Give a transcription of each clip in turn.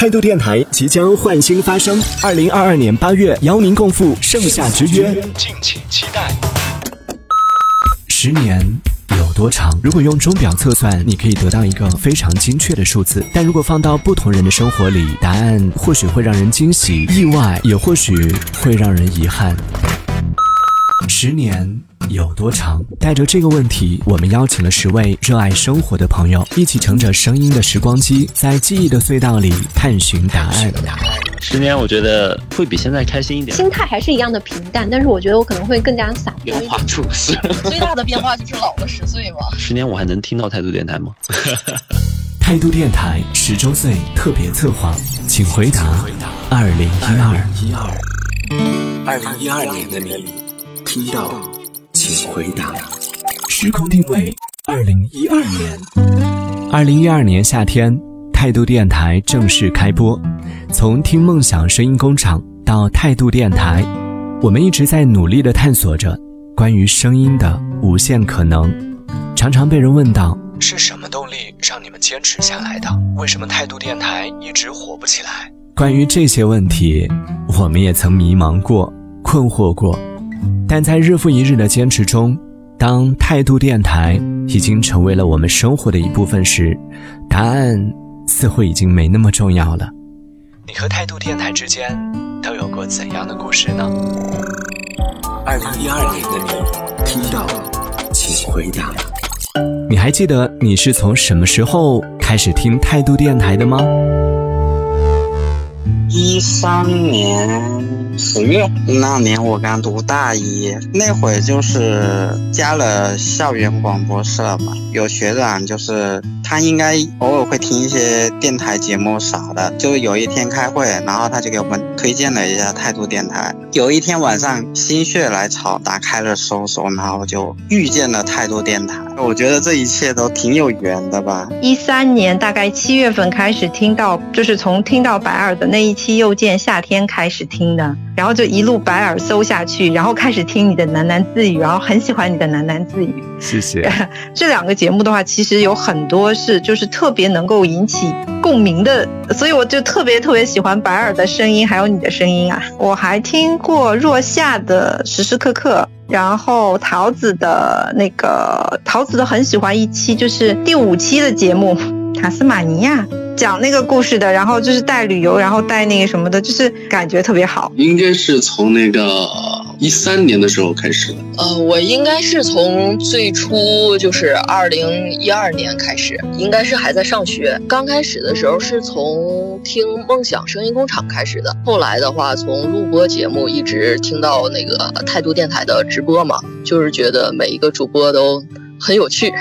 态度电台即将焕新发声，二零二二年八月邀您共赴盛夏之约，敬请期待。十年有多长？如果用钟表测算，你可以得到一个非常精确的数字，但如果放到不同人的生活里，答案或许会让人惊喜、意外，也或许会让人遗憾。十年。有多长？带着这个问题，我们邀请了十位热爱生活的朋友，一起乘着声音的时光机，在记忆的隧道里探寻答案。十年，我觉得会比现在开心一点。心态还是一样的平淡，但是我觉得我可能会更加洒脱。变化处事，最大的变化就是老了十岁嘛。十年，我还能听到态度电台吗？态度电台十周岁特别策划，请回答。二零一二一二，二零一二年的你听到。请回答。时空定位：二零一二年。二零一二年夏天，态度电台正式开播。从听梦想声音工厂到态度电台，我们一直在努力的探索着关于声音的无限可能。常常被人问到：是什么动力让你们坚持下来的？为什么态度电台一直火不起来？关于这些问题，我们也曾迷茫过、困惑过。但在日复一日的坚持中，当态度电台已经成为了我们生活的一部分时，答案似乎已经没那么重要了。你和态度电台之间都有过怎样的故事呢？二零一二年的你听到，请回答。你还记得你是从什么时候开始听态度电台的吗？一三年。十月那年我刚读大一，那会就是加了校园广播社嘛，有学长就是他应该偶尔会听一些电台节目啥的，就有一天开会，然后他就给我们推荐了一下态度电台。有一天晚上心血来潮打开了搜索，然后就遇见了态度电台。我觉得这一切都挺有缘的吧。一三年大概七月份开始听到，就是从听到白耳的那一期又见夏天开始听的。然后就一路白耳搜下去，然后开始听你的喃喃自语，然后很喜欢你的喃喃自语。谢谢。这两个节目的话，其实有很多是就是特别能够引起共鸣的，所以我就特别特别喜欢白耳的声音，还有你的声音啊。我还听过若夏的时时刻刻，然后桃子的那个桃子的很喜欢一期，就是第五期的节目《塔斯马尼亚》。讲那个故事的，然后就是带旅游，然后带那个什么的，就是感觉特别好。应该是从那个一三年的时候开始的。呃，我应该是从最初就是二零一二年开始，应该是还在上学。刚开始的时候是从听梦想声音工厂开始的，后来的话从录播节目一直听到那个态度电台的直播嘛，就是觉得每一个主播都很有趣。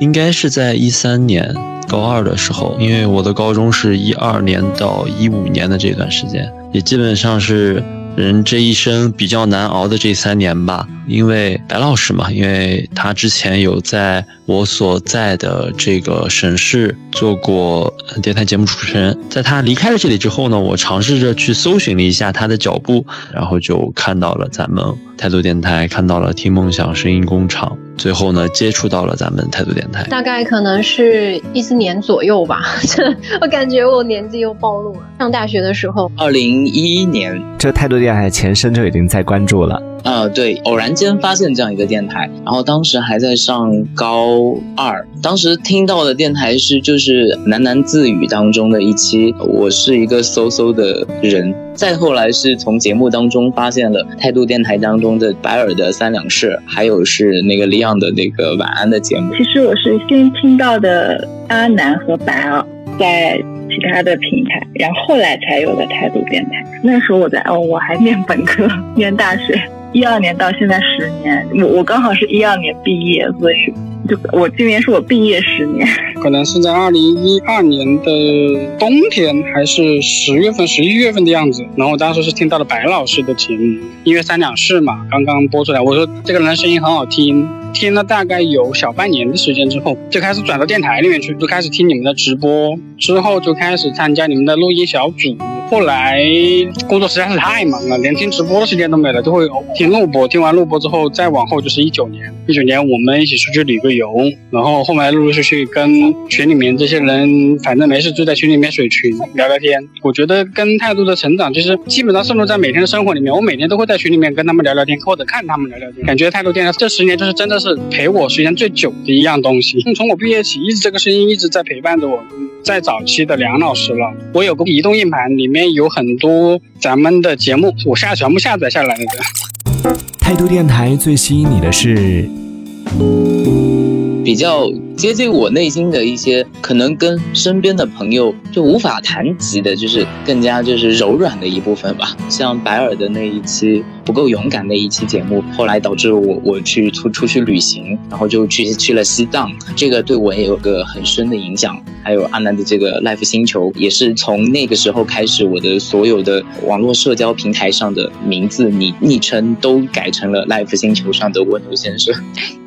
应该是在一三年。高二的时候，因为我的高中是一二年到一五年的这段时间，也基本上是人这一生比较难熬的这三年吧。因为白老师嘛，因为他之前有在我所在的这个省市做过电台节目主持人，在他离开了这里之后呢，我尝试着去搜寻了一下他的脚步，然后就看到了咱们态度电台，看到了听梦想声音工厂。最后呢，接触到了咱们态度电台，大概可能是一四年左右吧。我感觉我年纪又暴露了。上大学的时候，二零一一年，这态度电台前身就已经在关注了。呃，对，偶然间发现这样一个电台，然后当时还在上高二，当时听到的电台是就是喃喃自语当中的一期，我是一个嗖嗖的人。再后来是从节目当中发现了态度电台当中的白耳的三两事，还有是那个李昂的那个晚安的节目。其实我是先听到的阿南和白耳，在其他的平台，然后后来才有的态度电台。那时候我在哦，我还念本科，念大学。一二年到现在十年，我我刚好是一二年毕业，所以就我今年是我毕业十年。可能是在二零一二年的冬天，还是十月份、十一月份的样子。然后我当时是听到了白老师的节目《音乐三两事》嘛，刚刚播出来。我说这个人的声音很好听，听了大概有小半年的时间之后，就开始转到电台里面去，就开始听你们的直播，之后就开始参加你们的录音小组。后来工作实在是太忙了，连听直播的时间都没了，就会听录播。听完录播之后，再往后就是一九年。一九年我们一起出去旅个游，然后后面陆陆续续跟群里面这些人，反正没事就在群里面水群聊聊天。我觉得跟态度的成长，就是基本上渗入在每天的生活里面。我每天都会在群里面跟他们聊聊天，或者看他们聊聊天。感觉态度电台这十年就是真的是陪我时间最久的一样东西。从我毕业起，一直这个声音一直在陪伴着我。在早期的梁老师了，我有个移动硬盘，里面有很多咱们的节目，我下全部下载下来的。态度电台最吸引你的是？比较接近我内心的一些，可能跟身边的朋友就无法谈及的，就是更加就是柔软的一部分吧。像白尔的那一期不够勇敢的一期节目，后来导致我我去出出去旅行，然后就去去了西藏，这个对我也有个很深的影响。还有阿南的这个 Life 星球，也是从那个时候开始，我的所有的网络社交平台上的名字、昵昵称都改成了 Life 星球上的蜗牛先生。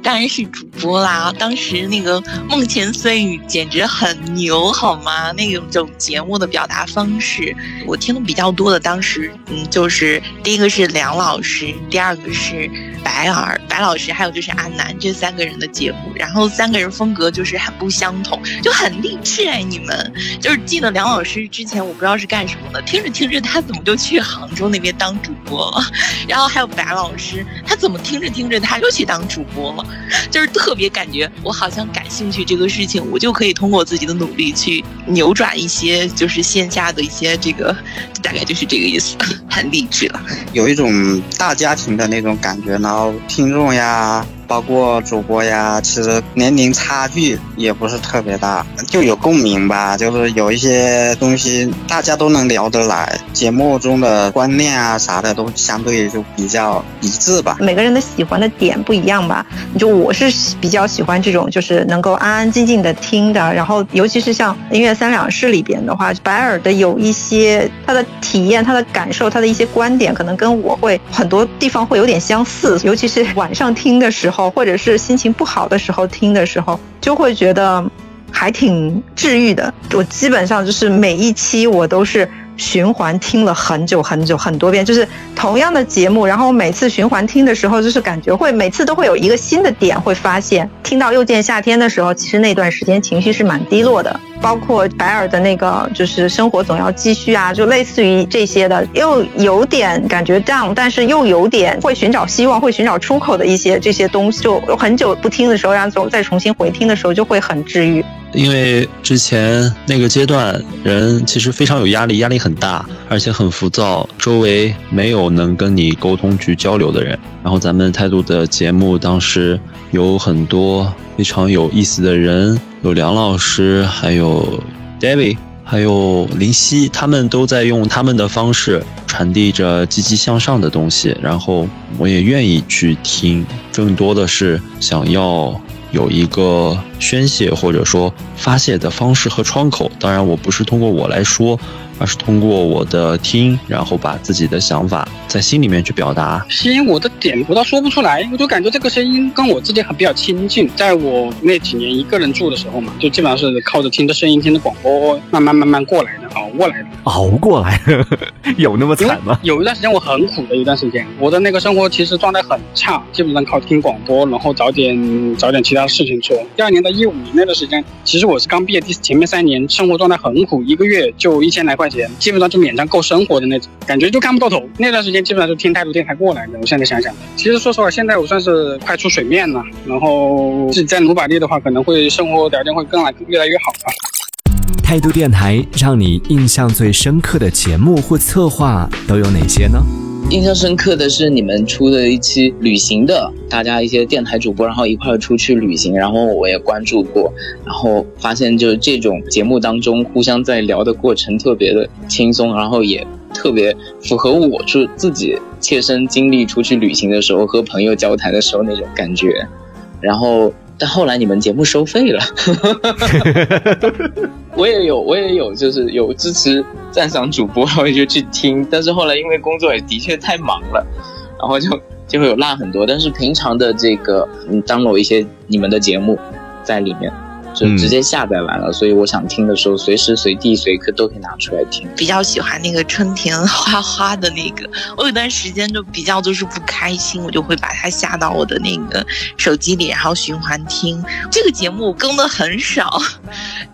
当然是主播啦！当时那个梦前碎语简直很牛，好吗？那种节目的表达方式，我听的比较多的，当时嗯，就是第一个是梁老师，第二个是白尔白老师，还有就是阿南这三个人的节目，然后三个人风格就是很不相同，就很励志哎！你们就是记得梁老师之前我不知道是干什么的，听着听着他怎么就去杭州那边当主播了？然后还有白老师，他怎么听着听着他又去当主播了？就是特别感觉我好像感兴趣这个事情，我就可以通过自己的努力去扭转一些，就是线下的一些这个，大概就是这个意思，很励志了，有一种大家庭的那种感觉，然后听众呀。包括主播呀，其实年龄差距也不是特别大，就有共鸣吧。就是有一些东西大家都能聊得来，节目中的观念啊啥的都相对就比较一致吧。每个人的喜欢的点不一样吧。就我是比较喜欢这种，就是能够安安静静的听的。然后尤其是像音乐三两事里边的话，白耳的有一些他的体验、他的感受、他的一些观点，可能跟我会很多地方会有点相似。尤其是晚上听的时候。或者是心情不好的时候听的时候，就会觉得还挺治愈的。我基本上就是每一期我都是循环听了很久很久很多遍，就是同样的节目，然后每次循环听的时候，就是感觉会每次都会有一个新的点会发现。听到《又见夏天》的时候，其实那段时间情绪是蛮低落的。包括白尔的那个，就是生活总要继续啊，就类似于这些的，又有点感觉 down，但是又有点会寻找希望、会寻找出口的一些这些东西，就很久不听的时候，然后再重新回听的时候，就会很治愈。因为之前那个阶段，人其实非常有压力，压力很大，而且很浮躁，周围没有能跟你沟通去交流的人。然后咱们态度的节目当时有很多非常有意思的人。有梁老师，还有 David，还有林夕，他们都在用他们的方式传递着积极向上的东西，然后我也愿意去听，更多的是想要有一个宣泄或者说发泄的方式和窗口。当然，我不是通过我来说。而是通过我的听，然后把自己的想法在心里面去表达。吸引我的点，我倒说不出来，我就感觉这个声音跟我自己很比较亲近。在我那几年一个人住的时候嘛，就基本上是靠着听着声音、听着广播，慢慢慢慢过来的，熬过来的。熬过来，有那么惨吗？有一段时间我很苦的一段时间，我的那个生活其实状态很差，基本上靠听广播，然后找点找点其他的事情做。第二年到一五年那段时间，其实我是刚毕业，第前面三年生活状态很苦，一个月就一千来块。钱基本上就勉强够生活的那种感觉，就看不到头。那段时间基本上是听态度电台过来的。我现在想想，其实说实话，现在我算是快出水面了。然后自己在努把力的话，可能会生活条件会更来越来越好吧。态度电台让你印象最深刻的节目或策划都有哪些呢？印象深刻的是你们出的一期旅行的，大家一些电台主播，然后一块儿出去旅行，然后我也关注过，然后发现就是这种节目当中互相在聊的过程特别的轻松，然后也特别符合我就自己切身经历出去旅行的时候和朋友交谈的时候那种感觉，然后。但后来你们节目收费了，我也有，我也有，就是有支持赞赏主播，然后就去听。但是后来因为工作也的确太忙了，然后就就会有落很多。但是平常的这个，嗯，当有一些你们的节目在里面，就直接下载完了，所以我想听的时候，随时随地随刻都可以拿出来听。比较喜欢那个春田花花的那个，我有段时间就比较就是不开心，我就会把它下到我的那个手机里，然后循环听。这个节目更的很少，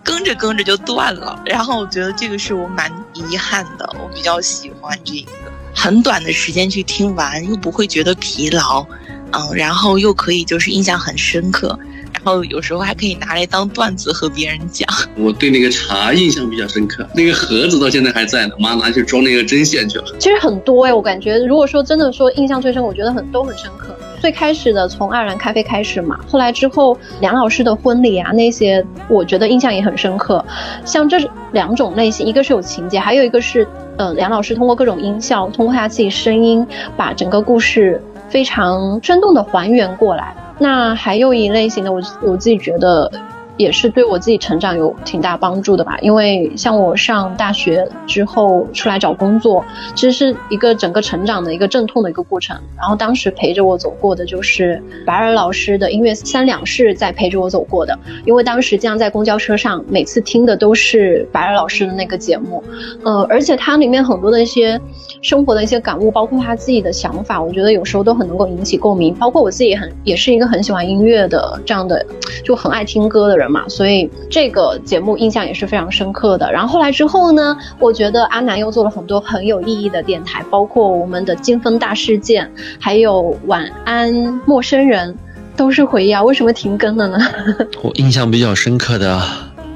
更着更着就断了，然后我觉得这个是我蛮遗憾的。我比较喜欢这个，很短的时间去听完，又不会觉得疲劳。嗯，然后又可以就是印象很深刻，然后有时候还可以拿来当段子和别人讲。我对那个茶印象比较深刻，那个盒子到现在还在呢，妈拿去装那个针线去了。其实很多哎，我感觉如果说真的说印象最深，我觉得很都很深刻。最开始的从爱尔兰咖啡开始嘛，后来之后梁老师的婚礼啊那些，我觉得印象也很深刻。像这两种类型，一个是有情节，还有一个是呃梁老师通过各种音效，通过他自己声音，把整个故事。非常生动的还原过来。那还有一类型的，我我自己觉得。也是对我自己成长有挺大帮助的吧，因为像我上大学之后出来找工作，其实是一个整个成长的一个阵痛的一个过程。然后当时陪着我走过的就是白尔老师的音乐三两是在陪着我走过的，因为当时这样在公交车上，每次听的都是白尔老师的那个节目，呃，而且它里面很多的一些生活的一些感悟，包括他自己的想法，我觉得有时候都很能够引起共鸣。包括我自己很也是一个很喜欢音乐的这样的，就很爱听歌的人。人嘛，所以这个节目印象也是非常深刻的。然后后来之后呢，我觉得阿南又做了很多很有意义的电台，包括我们的金风大事件，还有晚安陌生人，都是回忆啊。为什么停更了呢？我印象比较深刻的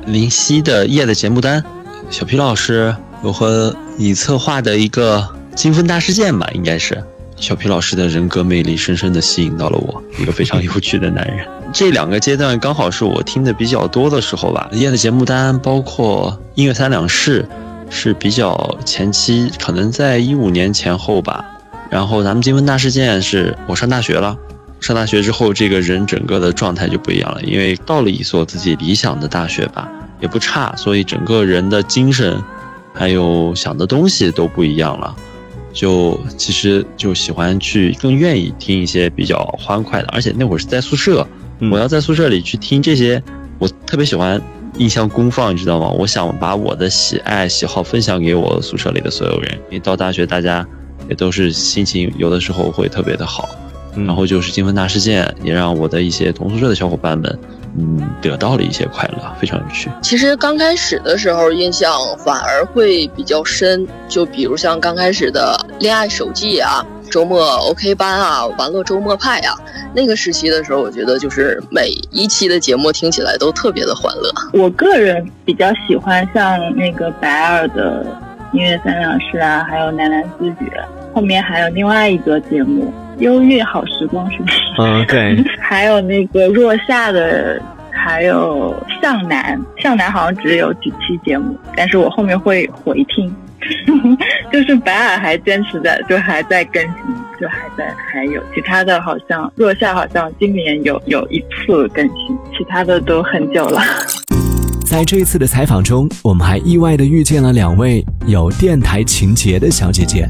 林夕的夜的节目单，小皮老师我和你策划的一个金风大事件吧，应该是。小皮老师的人格魅力深深的吸引到了我，一个非常有趣的男人。这两个阶段刚好是我听的比较多的时候吧。夜的节目单，包括音乐三两事，是比较前期，可能在一五年前后吧。然后咱们金文大事件是我上大学了，上大学之后，这个人整个的状态就不一样了，因为到了一所自己理想的大学吧，也不差，所以整个人的精神，还有想的东西都不一样了。就其实就喜欢去更愿意听一些比较欢快的，而且那会儿是在宿舍，我要在宿舍里去听这些，我特别喜欢印象功放，你知道吗？我想把我的喜爱喜好分享给我宿舍里的所有人。因为到大学大家也都是心情有的时候会特别的好，然后就是金分大事件也让我的一些同宿舍的小伙伴们。嗯，得到了一些快乐，非常有趣。其实刚开始的时候，印象反而会比较深，就比如像刚开始的恋爱手记啊、周末 OK 班啊、玩乐周末派啊，那个时期的时候，我觉得就是每一期的节目听起来都特别的欢乐。我个人比较喜欢像那个白二的音乐三两事啊，还有喃喃自语，后面还有另外一个节目。忧郁好时光是不是？嗯，对。还有那个若夏的，还有向南，向南好像只有几期节目，但是我后面会回听。就是白尔还坚持在，就还在更新，就还在还有其他的好像若夏好像今年有有一次更新，其他的都很久了。在这次的采访中，我们还意外的遇见了两位有电台情节的小姐姐。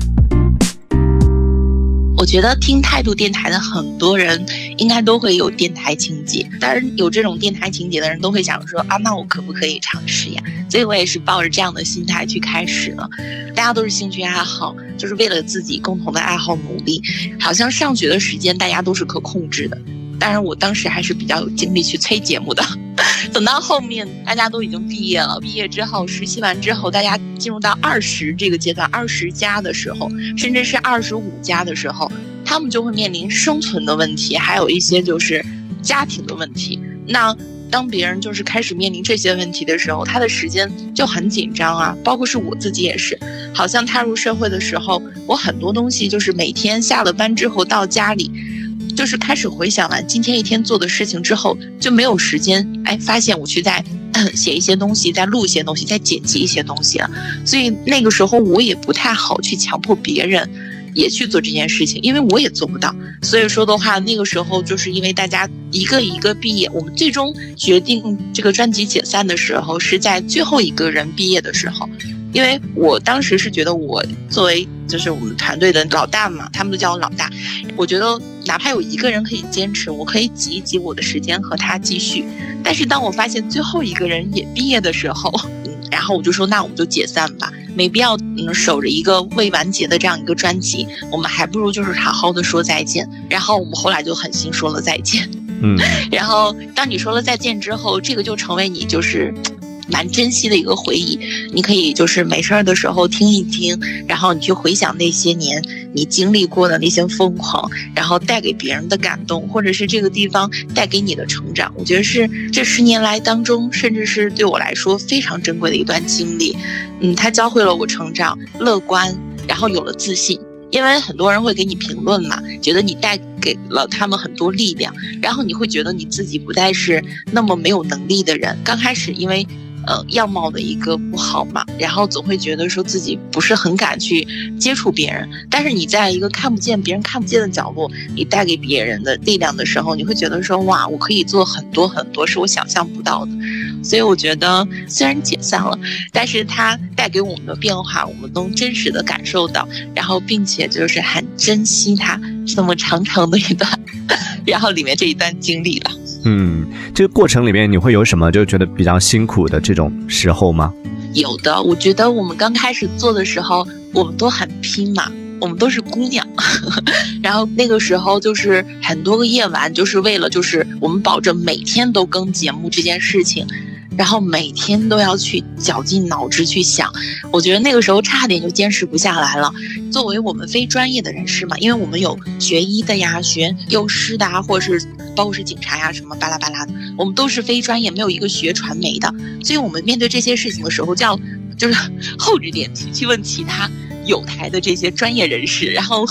觉得听态度电台的很多人应该都会有电台情节，当然有这种电台情节的人都会想说啊，那我可不可以尝试呀？所以我也是抱着这样的心态去开始了。大家都是兴趣爱好，就是为了自己共同的爱好努力。好像上学的时间大家都是可控制的。当然，我当时还是比较有精力去催节目的。等到后面大家都已经毕业了，毕业之后实习完之后，大家进入到二十这个阶段，二十加的时候，甚至是二十五加的时候，他们就会面临生存的问题，还有一些就是家庭的问题。那当别人就是开始面临这些问题的时候，他的时间就很紧张啊。包括是我自己也是，好像踏入社会的时候，我很多东西就是每天下了班之后到家里。就是开始回想完今天一天做的事情之后，就没有时间哎，发现我去在写一些东西，在录一些东西，在剪辑一些东西了。所以那个时候我也不太好去强迫别人也去做这件事情，因为我也做不到。所以说的话，那个时候就是因为大家一个一个毕业，我们最终决定这个专辑解散的时候，是在最后一个人毕业的时候。因为我当时是觉得我作为就是我们团队的老大嘛，他们都叫我老大，我觉得。哪怕有一个人可以坚持，我可以挤一挤我的时间和他继续。但是当我发现最后一个人也毕业的时候，嗯，然后我就说，那我们就解散吧，没必要嗯守着一个未完结的这样一个专辑，我们还不如就是好好的说再见。然后我们后来就狠心说了再见。嗯，然后当你说了再见之后，这个就成为你就是蛮珍惜的一个回忆。你可以就是没事儿的时候听一听，然后你去回想那些年你经历过的那些疯狂，然后带给别人的感动，或者是这个地方带给你的成长。我觉得是这十年来当中，甚至是对我来说非常珍贵的一段经历。嗯，它教会了我成长、乐观，然后有了自信。因为很多人会给你评论嘛，觉得你带给了他们很多力量，然后你会觉得你自己不再是那么没有能力的人。刚开始因为，呃，样貌的一个不好嘛，然后总会觉得说自己不是很敢去接触别人。但是你在一个看不见别人看不见的角落，你带给别人的力量的时候，你会觉得说哇，我可以做很多很多是我想象不到的。所以我觉得，虽然解散了，但是它带给我们的变化，我们都真实的感受到，然后并且就是很珍惜它这么长长的一段，然后里面这一段经历了。嗯，这个过程里面你会有什么就觉得比较辛苦的这种时候吗？有的，我觉得我们刚开始做的时候，我们都很拼嘛，我们都是姑娘，然后那个时候就是很多个夜晚，就是为了就是我们保证每天都更节目这件事情。然后每天都要去绞尽脑汁去想，我觉得那个时候差点就坚持不下来了。作为我们非专业的人士嘛，因为我们有学医的呀、学幼师的啊，或者是包括是警察呀什么巴拉巴拉的，我们都是非专业，没有一个学传媒的，所以我们面对这些事情的时候，就要就是厚着脸皮去问其他有台的这些专业人士。然后，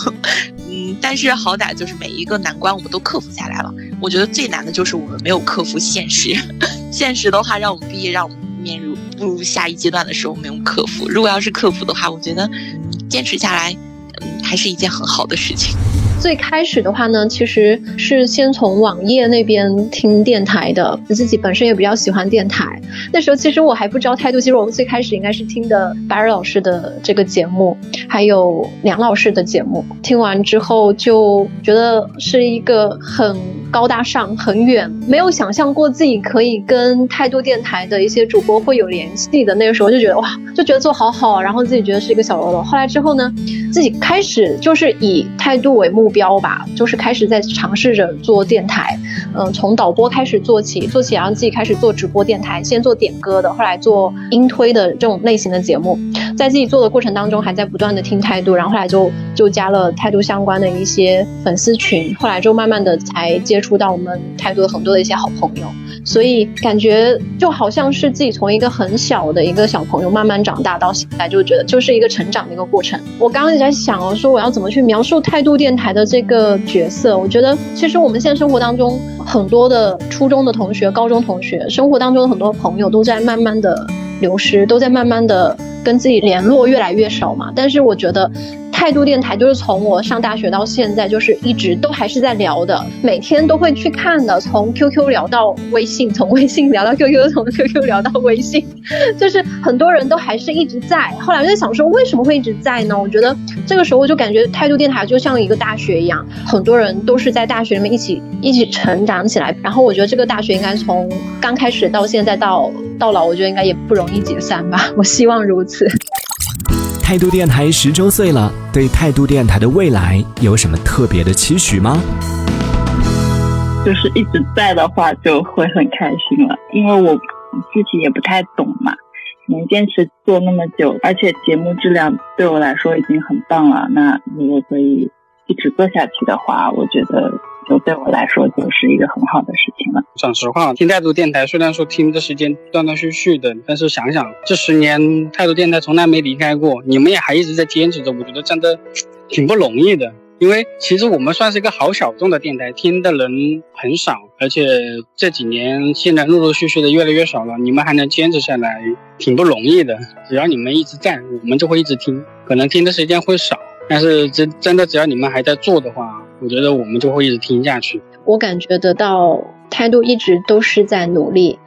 嗯，但是好歹就是每一个难关我们都克服下来了。我觉得最难的就是我们没有克服现实。现实的话，让我们毕业，让我们面入步入下一阶段的时候没有克服。如果要是克服的话，我觉得坚持下来，嗯，还是一件很好的事情。最开始的话呢，其实是先从网页那边听电台的，自己本身也比较喜欢电台。那时候其实我还不知道态度，其实我们最开始应该是听的白尔老师的这个节目，还有梁老师的节目。听完之后就觉得是一个很高大上、很远，没有想象过自己可以跟态度电台的一些主播会有联系的。那个时候就觉得哇，就觉得做好好，然后自己觉得是一个小喽啰。后来之后呢，自己开始就是以态度为目。标吧，就是开始在尝试着做电台，嗯，从导播开始做起，做起然后自己开始做直播电台，先做点歌的，后来做音推的这种类型的节目，在自己做的过程当中，还在不断的听态度，然后后来就就加了态度相关的一些粉丝群，后来就慢慢的才接触到我们态度很多的一些好朋友，所以感觉就好像是自己从一个很小的一个小朋友慢慢长大到现在，就觉得就是一个成长的一个过程。我刚刚也在想我，说我要怎么去描述态度电台的。这个角色，我觉得其实我们现在生活当中很多的初中的同学、高中同学，生活当中的很多朋友都在慢慢的流失，都在慢慢的跟自己联络越来越少嘛。但是我觉得。态度电台就是从我上大学到现在，就是一直都还是在聊的，每天都会去看的，从 QQ 聊到微信，从微信聊到 QQ，从 QQ 聊到微信，就是很多人都还是一直在。后来我在想说，为什么会一直在呢？我觉得这个时候我就感觉态度电台就像一个大学一样，很多人都是在大学里面一起一起成长起来。然后我觉得这个大学应该从刚开始到现在到到老，我觉得应该也不容易解散吧。我希望如此。态度电台十周岁了，对态度电台的未来有什么特别的期许吗？就是一直在的话，就会很开心了，因为我自己也不太懂嘛，能坚持做那么久，而且节目质量对我来说已经很棒了。那如果可以一直做下去的话，我觉得。就对我来说，就是一个很好的事情了。讲实话，听态度电台虽然说听的时间断断续续的，但是想想这十年态度电台从来没离开过，你们也还一直在坚持着，我觉得真的挺不容易的。因为其实我们算是一个好小众的电台，听的人很少，而且这几年现在陆陆续续的越来越少了，你们还能坚持下来，挺不容易的。只要你们一直在，我们就会一直听，可能听的时间会少，但是真真的只要你们还在做的话。我觉得我们就会一直听下去。我感觉得到态度一直都是在努力，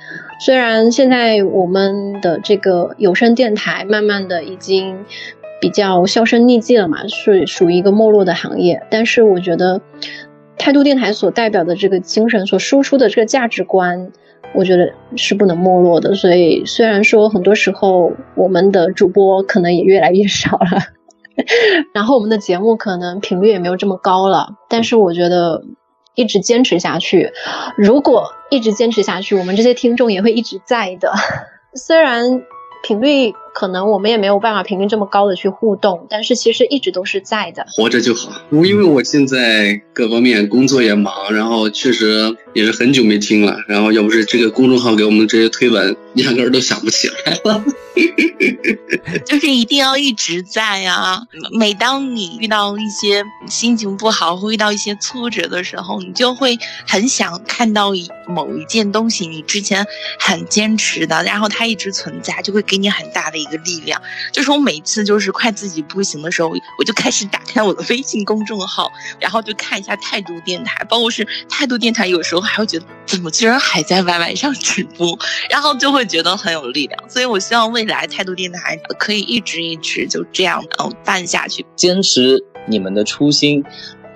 虽然现在我们的这个有声电台慢慢的已经比较销声匿迹了嘛，是属于一个没落的行业，但是我觉得。态度电台所代表的这个精神，所输出的这个价值观，我觉得是不能没落的。所以虽然说很多时候我们的主播可能也越来越少了，然后我们的节目可能频率也没有这么高了，但是我觉得一直坚持下去，如果一直坚持下去，我们这些听众也会一直在的。虽然。频率可能我们也没有办法频率这么高的去互动，但是其实一直都是在的，活着就好。我因为我现在各方面工作也忙，然后确实也是很久没听了，然后要不是这个公众号给我们这些推文，压根儿都想不起来了。就是一定要一直在啊！每当你遇到一些心情不好，或遇到一些挫折的时候，你就会很想看到某一件东西，你之前很坚持的，然后它一直存在，就会给你很大的一个力量。就是我每次就是快自己不行的时候，我就开始打开我的微信公众号，然后就看一下态度电台，包括是态度电台，有时候还会觉得怎么居然还在 YY 上直播，然后就会觉得很有力量。所以我希望未来态度电台可以一直一直就这样嗯办下去，坚持你们的初心。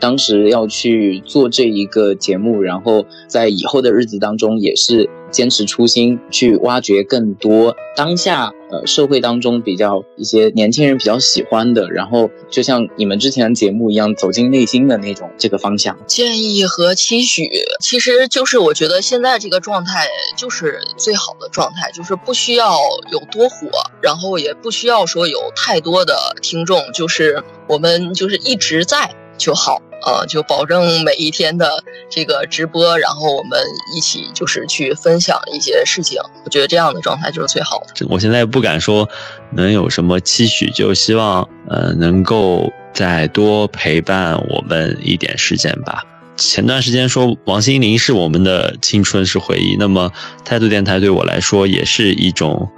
当时要去做这一个节目，然后在以后的日子当中也是坚持初心，去挖掘更多当下呃社会当中比较一些年轻人比较喜欢的，然后就像你们之前的节目一样，走进内心的那种这个方向。建议和期许，其实就是我觉得现在这个状态就是最好的状态，就是不需要有多火，然后也不需要说有太多的听众，就是我们就是一直在就好。呃，就保证每一天的这个直播，然后我们一起就是去分享一些事情。我觉得这样的状态就是最好的。我现在不敢说能有什么期许，就希望呃能够再多陪伴我们一点时间吧。前段时间说王心凌是我们的青春是回忆，那么态度电台对我来说也是一种。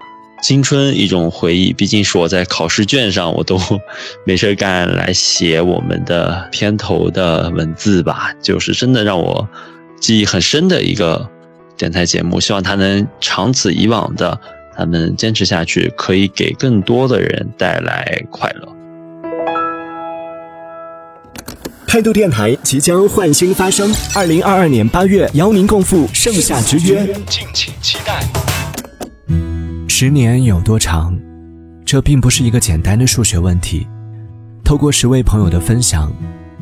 青春一种回忆，毕竟是我在考试卷上，我都 没事干来写我们的片头的文字吧，就是真的让我记忆很深的一个电台节目。希望它能长此以往的，咱们坚持下去，可以给更多的人带来快乐。态度电台即将焕新发声，二零二二年八月邀您共赴盛夏之约，敬请期待。十年有多长？这并不是一个简单的数学问题。透过十位朋友的分享，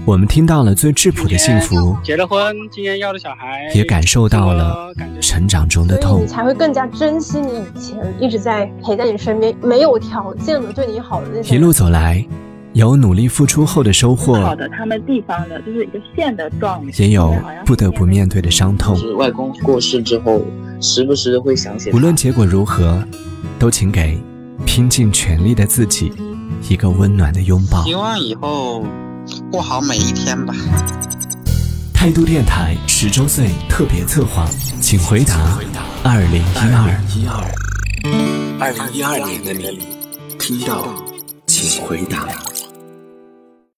我们听到了最质朴的幸福，结了婚，今年要的小孩，也感受到了成长中的痛。你才会更加珍惜你以前一直在陪在你身边、没有条件的对你好的那些。一路走来，有努力付出后的收获，好的他们地方的就是一个线的状，也有不得不面对的伤痛。是外公过世之后。时不时的会想起，无论结果如何，都请给拼尽全力的自己一个温暖的拥抱。希望以后过好每一天吧。态度电台十周岁特别策划，请回答二零一二一二二零一二年的你听到，请回答。